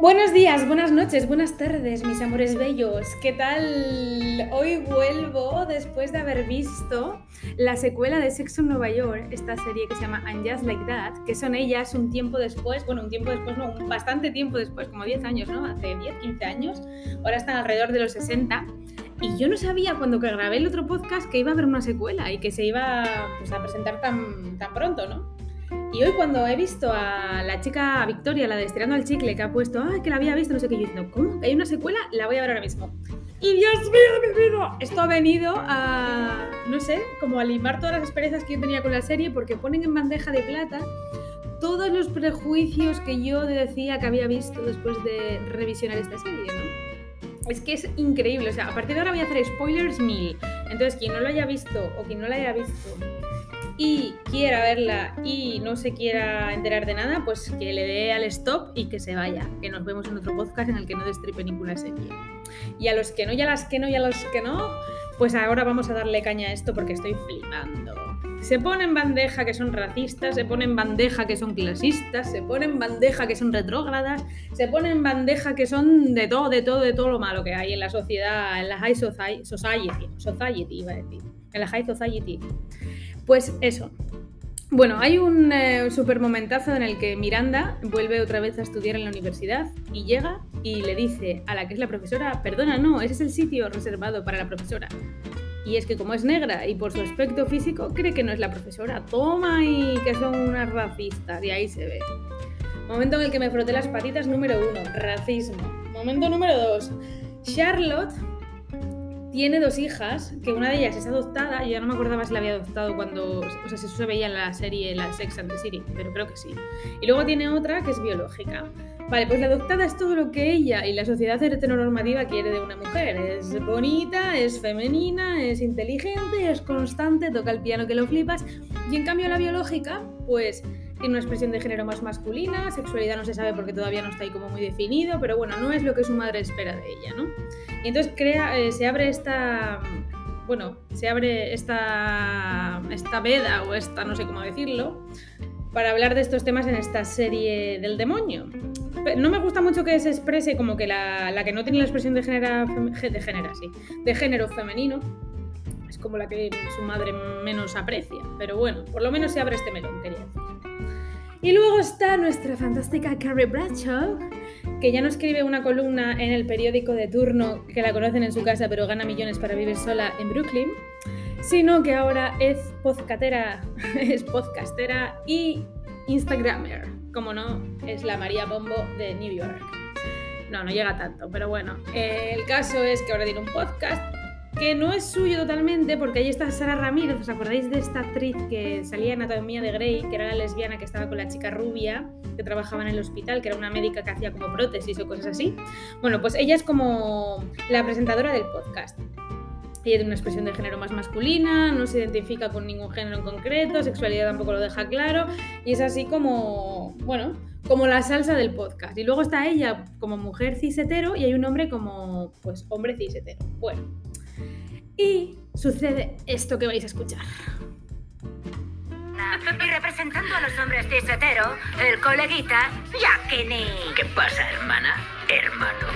Buenos días, buenas noches, buenas tardes, mis amores bellos. ¿Qué tal? Hoy vuelvo después de haber visto la secuela de Sexo en Nueva York, esta serie que se llama And Just Like That, que son ellas un tiempo después, bueno, un tiempo después, no, bastante tiempo después, como 10 años, ¿no? Hace 10, 15 años. Ahora están alrededor de los 60. Y yo no sabía cuando grabé el otro podcast que iba a haber una secuela y que se iba pues, a presentar tan, tan pronto, ¿no? Y hoy cuando he visto a la chica Victoria, la de Estirando al Chicle, que ha puesto, ah, que la había visto, no sé qué, yo diciendo, ¿cómo? ¿Que hay una secuela? La voy a ver ahora mismo. Y Dios mío mi vida, esto ha venido a, no sé, como a limar todas las experiencias que yo tenía con la serie, porque ponen en bandeja de plata todos los prejuicios que yo decía que había visto después de revisionar esta serie, ¿no? Es que es increíble, o sea, a partir de ahora voy a hacer spoilers mil. Entonces, quien no lo haya visto o quien no la haya visto y quiera verla y no se quiera enterar de nada, pues que le dé al stop y que se vaya. Que nos vemos en otro podcast en el que no destripe ninguna serie. Y a los que no, y a las que no, y a los que no, pues ahora vamos a darle caña a esto porque estoy flipando. Se pone en bandeja que son racistas, se pone en bandeja que son clasistas, se pone en bandeja que son retrógradas, se pone en bandeja que son de todo, de todo, de todo lo malo que hay en la sociedad, en la high society, society, iba a decir, en la high society. Pues eso. Bueno, hay un eh, super momentazo en el que Miranda vuelve otra vez a estudiar en la universidad y llega y le dice a la que es la profesora, perdona, no, ese es el sitio reservado para la profesora. Y es que como es negra y por su aspecto físico cree que no es la profesora. Toma y que son unas racistas y ahí se ve. Momento en el que me froté las patitas número uno, racismo. Momento número dos, Charlotte tiene dos hijas, que una de ellas es adoptada, y ya no me acordaba si la había adoptado cuando, o sea, si eso se veía en la serie, la Sex and the City, pero creo que sí. Y luego tiene otra que es biológica. Vale, pues la adoptada es todo lo que ella y la sociedad heteronormativa quiere de una mujer. Es bonita, es femenina, es inteligente, es constante, toca el piano que lo flipas. Y en cambio la biológica, pues tiene una expresión de género más masculina, sexualidad no se sabe porque todavía no está ahí como muy definido, pero bueno, no es lo que su madre espera de ella, ¿no? Y entonces crea, eh, se abre esta, bueno, se abre esta, esta veda o esta, no sé cómo decirlo, para hablar de estos temas en esta serie del demonio. No me gusta mucho que se exprese como que la, la que no tiene la expresión de género, de género, sí, de género femenino, es como la que su madre menos aprecia. Pero bueno, por lo menos se abre este melón, quería decir. Y luego está nuestra fantástica Carrie Bradshaw, que ya no escribe una columna en el periódico de turno que la conocen en su casa pero gana millones para vivir sola en Brooklyn, sino que ahora es podcastera, es podcastera y Instagramer, como no, es la María Bombo de New York. No, no llega tanto, pero bueno, el caso es que ahora tiene un podcast que no es suyo totalmente, porque ahí está Sara Ramírez, ¿os acordáis de esta actriz que salía en Anatomía de Grey, que era la lesbiana que estaba con la chica rubia, que trabajaba en el hospital, que era una médica que hacía como prótesis o cosas así? Bueno, pues ella es como la presentadora del podcast. Ella tiene una expresión de género más masculina, no se identifica con ningún género en concreto, sexualidad tampoco lo deja claro, y es así como, bueno, como la salsa del podcast. Y luego está ella como mujer cisetero y hay un hombre como, pues, hombre cisetero. Bueno, y sucede esto que vais a escuchar. Y representando a los hombres cis hetero, el coleguita Yakini. ¿Qué pasa, hermana? Hermano.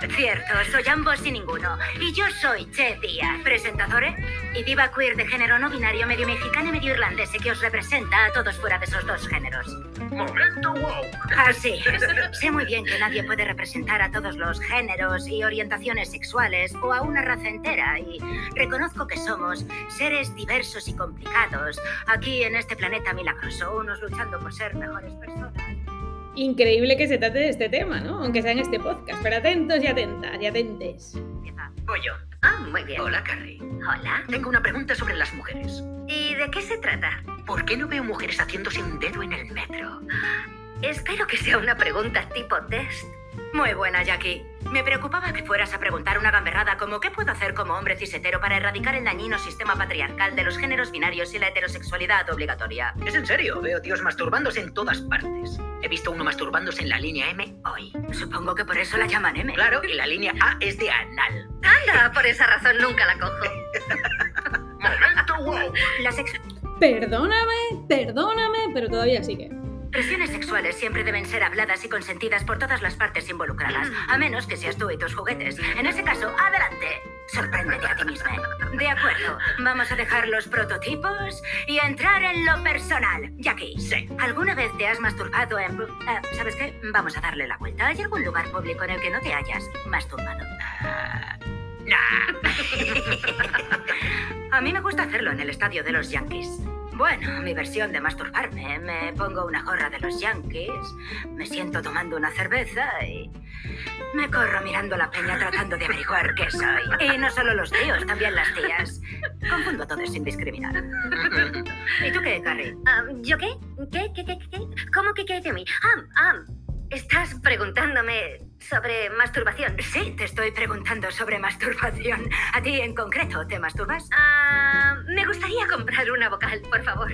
Cierto, soy ambos y ninguno. Y yo soy Che Díaz, presentadora y diva queer de género no binario, medio mexicano y medio irlandés, y que os representa a todos fuera de esos dos géneros. ¡Momento wow! Así es. Sé muy bien que nadie puede representar a todos los géneros y orientaciones sexuales o a una raza entera, y reconozco que somos seres diversos y complicados aquí en este planeta milagroso, unos luchando por ser mejores personas. Increíble que se trate de este tema, ¿no? Aunque sea en este podcast. Pero atentos y atentas y atentes. Empieza. Voy yo. Ah, muy bien. Hola, Carrie. Hola. Tengo una pregunta sobre las mujeres. ¿Y de qué se trata? ¿Por qué no veo mujeres haciéndose un dedo en el metro? Espero que sea una pregunta tipo test. Muy buena, Jackie. Me preocupaba que fueras a preguntar una gamberrada como ¿qué puedo hacer como hombre cisetero para erradicar el dañino sistema patriarcal de los géneros binarios y la heterosexualidad obligatoria? Es en serio, veo tíos masturbándose en todas partes. He visto uno masturbándose en la línea M hoy. Supongo que por eso la llaman M. Claro, y la línea A es de anal. Anda, por esa razón nunca la cojo. ¡Momento wow! La sex... Perdóname, perdóname, pero todavía sigue. Presiones sexuales siempre deben ser habladas y consentidas por todas las partes involucradas, a menos que seas tú y tus juguetes. En ese caso, adelante. Sorpréndete a ti misma. De acuerdo, vamos a dejar los prototipos y entrar en lo personal. Jackie, Sí. ¿alguna vez te has masturbado en... eh, ¿Sabes qué? Vamos a darle la vuelta. ¿Hay algún lugar público en el que no te hayas masturbado? Nah. A mí me gusta hacerlo en el estadio de los Yankees. Bueno, mi versión de masturbarme. Me pongo una gorra de los Yankees, me siento tomando una cerveza y me corro mirando la peña tratando de averiguar qué soy. Y no solo los tíos, también las tías. Confundo a todos sin discriminar. ¿Y tú qué, Carrie? Ah, ¿Yo qué? ¿Qué? ¿Qué? ¿Qué? ¿Qué? ¿Cómo que qué de mí? Ah, ah, estás preguntándome sobre masturbación. Sí, te estoy preguntando sobre masturbación. ¿A ti en concreto te masturbas? Ah, me gustaría comprar una vocal, por favor.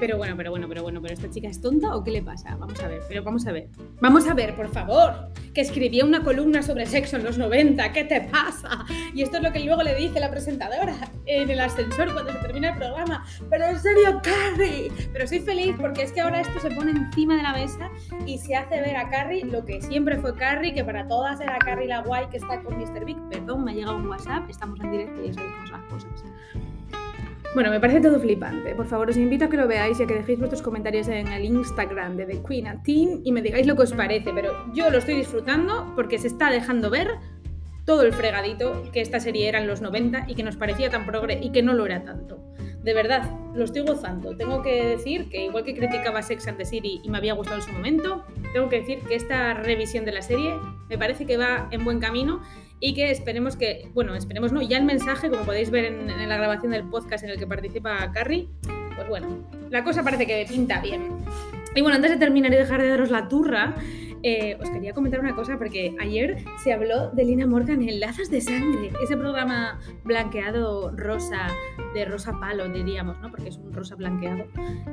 Pero bueno, pero bueno, pero bueno, pero esta chica es tonta o qué le pasa? Vamos a ver, pero vamos a ver. Vamos a ver, por favor. Que escribía una columna sobre sexo en los 90, ¿qué te pasa? Y esto es lo que luego le dice la presentadora en el ascensor cuando se termina el programa. Pero en serio, Carrie. Pero soy feliz porque es que ahora esto se pone encima de la mesa y se hace ver a Carrie lo que siempre fue Carrie, que para todas era Carrie la guay que está con Mr. Big. Perdón, me ha llegado un WhatsApp, estamos en directo y ya sabéis las cosas. Bueno, me parece todo flipante. Por favor, os invito a que lo veáis y a que dejéis vuestros comentarios en el Instagram de The Queen a Teen y me digáis lo que os parece. Pero yo lo estoy disfrutando porque se está dejando ver todo el fregadito que esta serie era en los 90 y que nos parecía tan progre y que no lo era tanto. De verdad, lo estoy gozando. Tengo que decir que igual que criticaba Sex and the City y me había gustado en su momento, tengo que decir que esta revisión de la serie me parece que va en buen camino y que esperemos que, bueno, esperemos no, ya el mensaje, como podéis ver en, la grabación del podcast en el que participa Carrie, pues bueno, la cosa parece que pinta bien. Y bueno, antes de terminar y dejar de daros la turra, eh, os quería comentar una cosa, porque ayer se habló de Lina Morgan en Lazos de Sangre, ese programa blanqueado rosa, de rosa palo, diríamos, ¿no? Porque es un rosa blanqueado.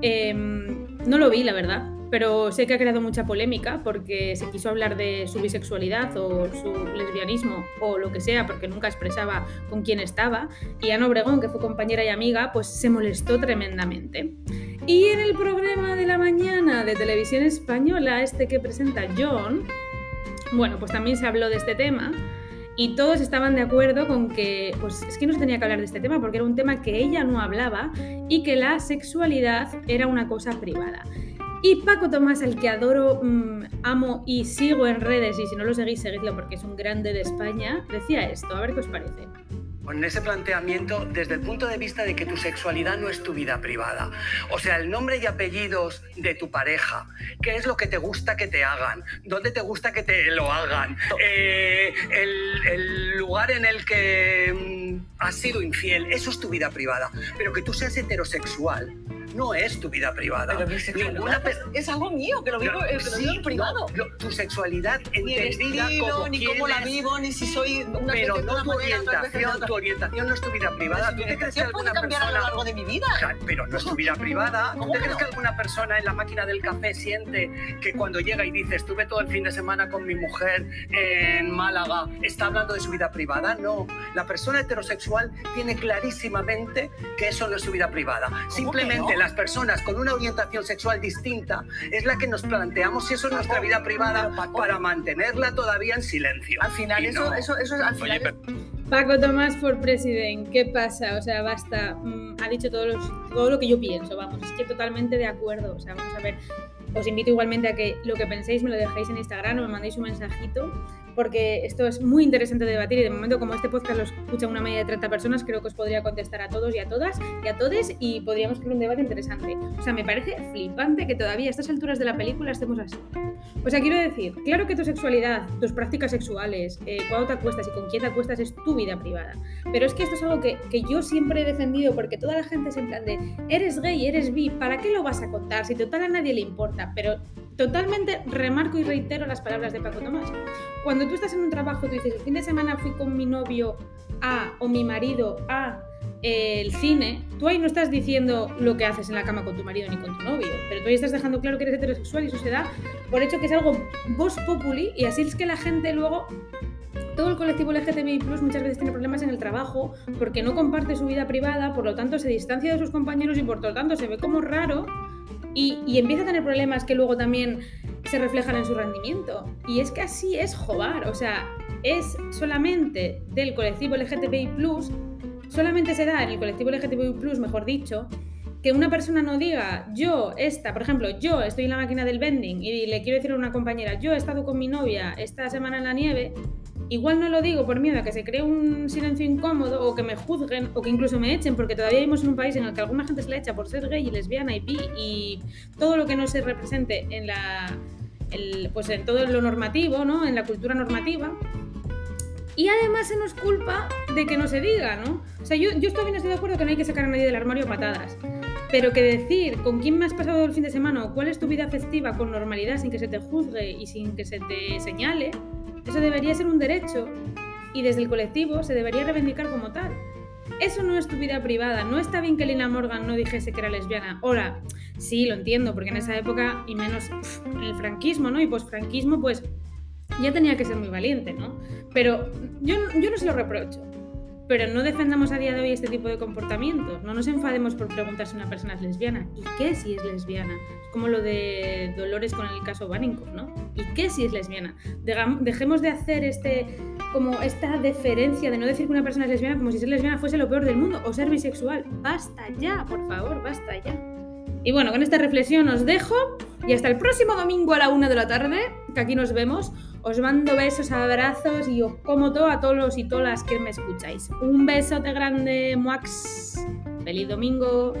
Eh, no lo vi, la verdad, pero sé que ha creado mucha polémica porque se quiso hablar de su bisexualidad o su lesbianismo o lo que sea, porque nunca expresaba con quién estaba. Y Ana Obregón, que fue compañera y amiga, pues se molestó tremendamente. Y en el programa de la mañana de televisión española, este que presenta John, bueno, pues también se habló de este tema y todos estaban de acuerdo con que, pues es que no se tenía que hablar de este tema porque era un tema que ella no hablaba y que la sexualidad era una cosa privada. Y Paco Tomás, el que adoro, mmm, amo y sigo en redes, y si no lo seguís, seguidlo porque es un grande de España, decía esto, a ver qué os parece con ese planteamiento desde el punto de vista de que tu sexualidad no es tu vida privada. O sea, el nombre y apellidos de tu pareja, qué es lo que te gusta que te hagan, dónde te gusta que te lo hagan, eh, el, el, lugar en el que mm, has sido infiel, eso es tu vida privada. Pero que tú seas heterosexual no es tu vida privada. Pero mi sexualidad es, es, algo mío, que lo vivo, no, que lo sí, vivo privado. No, no, tu sexualidad ni entendida estilo, como ni cómo la vivo, ni si soy una Pero no una tu manera, orientación, tu orientación no es tu vida privada. ¿Tú te crees que alguna cambiar a lo persona... largo de mi vida. Claro, Pero no es tu vida privada. ¿Tú ¿Cómo te crees no? que alguna persona en la máquina del café siente que cuando llega y dice estuve todo el fin de semana con mi mujer en Málaga, está hablando de su vida privada? No. La persona heterosexual tiene clarísimamente que eso no es su vida privada. Simplemente? Las personas con una orientación sexual distinta es la que nos planteamos si eso es nuestra vida privada para mantenerla todavía en silencio. Al final, eso, no. eso, eso, al final Oye, es- Paco Tomás for President, ¿qué pasa? O sea, basta. Mm, ha dicho todo, los- todo lo que yo pienso, vamos, es que totalmente de acuerdo. O sea, vamos a ver. Os invito igualmente a que lo que penséis me lo dejéis en Instagram o me mandéis un mensajito, porque esto es muy interesante de debatir y de momento como este podcast lo escucha una media de 30 personas, creo que os podría contestar a todos y a todas y a todes y podríamos crear un debate interesante. O sea, me parece flipante que todavía a estas alturas de la película estemos así. O sea, quiero decir, claro que tu sexualidad, tus prácticas sexuales, eh, cuándo te acuestas y con quién te acuestas es tu vida privada. Pero es que esto es algo que, que yo siempre he defendido porque toda la gente es en de, eres gay, eres bi, ¿para qué lo vas a contar? Si total a nadie le importa. Pero totalmente remarco y reitero las palabras de Paco Tomás. Cuando tú estás en un trabajo, tú dices, el fin de semana fui con mi novio a o mi marido a el cine, tú ahí no estás diciendo lo que haces en la cama con tu marido ni con tu novio, pero tú ahí estás dejando claro que eres heterosexual y eso se da por hecho que es algo vos populi y así es que la gente luego todo el colectivo LGTBI muchas veces tiene problemas en el trabajo porque no comparte su vida privada, por lo tanto se distancia de sus compañeros y por lo tanto se ve como raro y, y empieza a tener problemas que luego también se reflejan en su rendimiento. Y es que así es Jobar, o sea, es solamente del colectivo LGTBI, solamente se da en el colectivo LGTBI, mejor dicho, que una persona no diga, yo, esta, por ejemplo, yo estoy en la máquina del vending y le quiero decir a una compañera, yo he estado con mi novia esta semana en la nieve, igual no lo digo por miedo a que se cree un silencio incómodo o que me juzguen o que incluso me echen, porque todavía vivimos en un país en el que alguna gente se le echa por ser gay y lesbiana y bi y todo lo que no se represente en la... pues en todo lo normativo, ¿no? En la cultura normativa. Y además se nos culpa de que no se diga, ¿no? O sea, yo, yo bien estoy de acuerdo que no hay que sacar a nadie del armario a patadas. Pero que decir con quién me has pasado el fin de semana o cuál es tu vida festiva con normalidad sin que se te juzgue y sin que se te señale, eso debería ser un derecho y desde el colectivo se debería reivindicar como tal. Eso no es tu vida privada. No está bien que Lina Morgan no dijese que era lesbiana. Ahora, sí, lo entiendo, porque en esa época, y menos en el franquismo, ¿no? Y posfranquismo, pues ya tenía que ser muy valiente, ¿no? Pero yo, yo no se lo reprocho. Pero no defendamos a día de hoy este tipo de comportamientos. No nos enfademos por preguntar si una persona es lesbiana. ¿Y qué si es lesbiana? Es como lo de Dolores con el caso Baninkoff, ¿no? ¿Y qué si es lesbiana? Dejemos de hacer este, como esta deferencia de no decir que una persona es lesbiana como si ser lesbiana fuese lo peor del mundo o ser bisexual. Basta ya, por favor, basta ya. Y bueno, con esta reflexión os dejo y hasta el próximo domingo a la una de la tarde, que aquí nos vemos. Os mando besos, abrazos y os como todo a todos y todas las que me escucháis. Un besote grande, Max. Feliz domingo.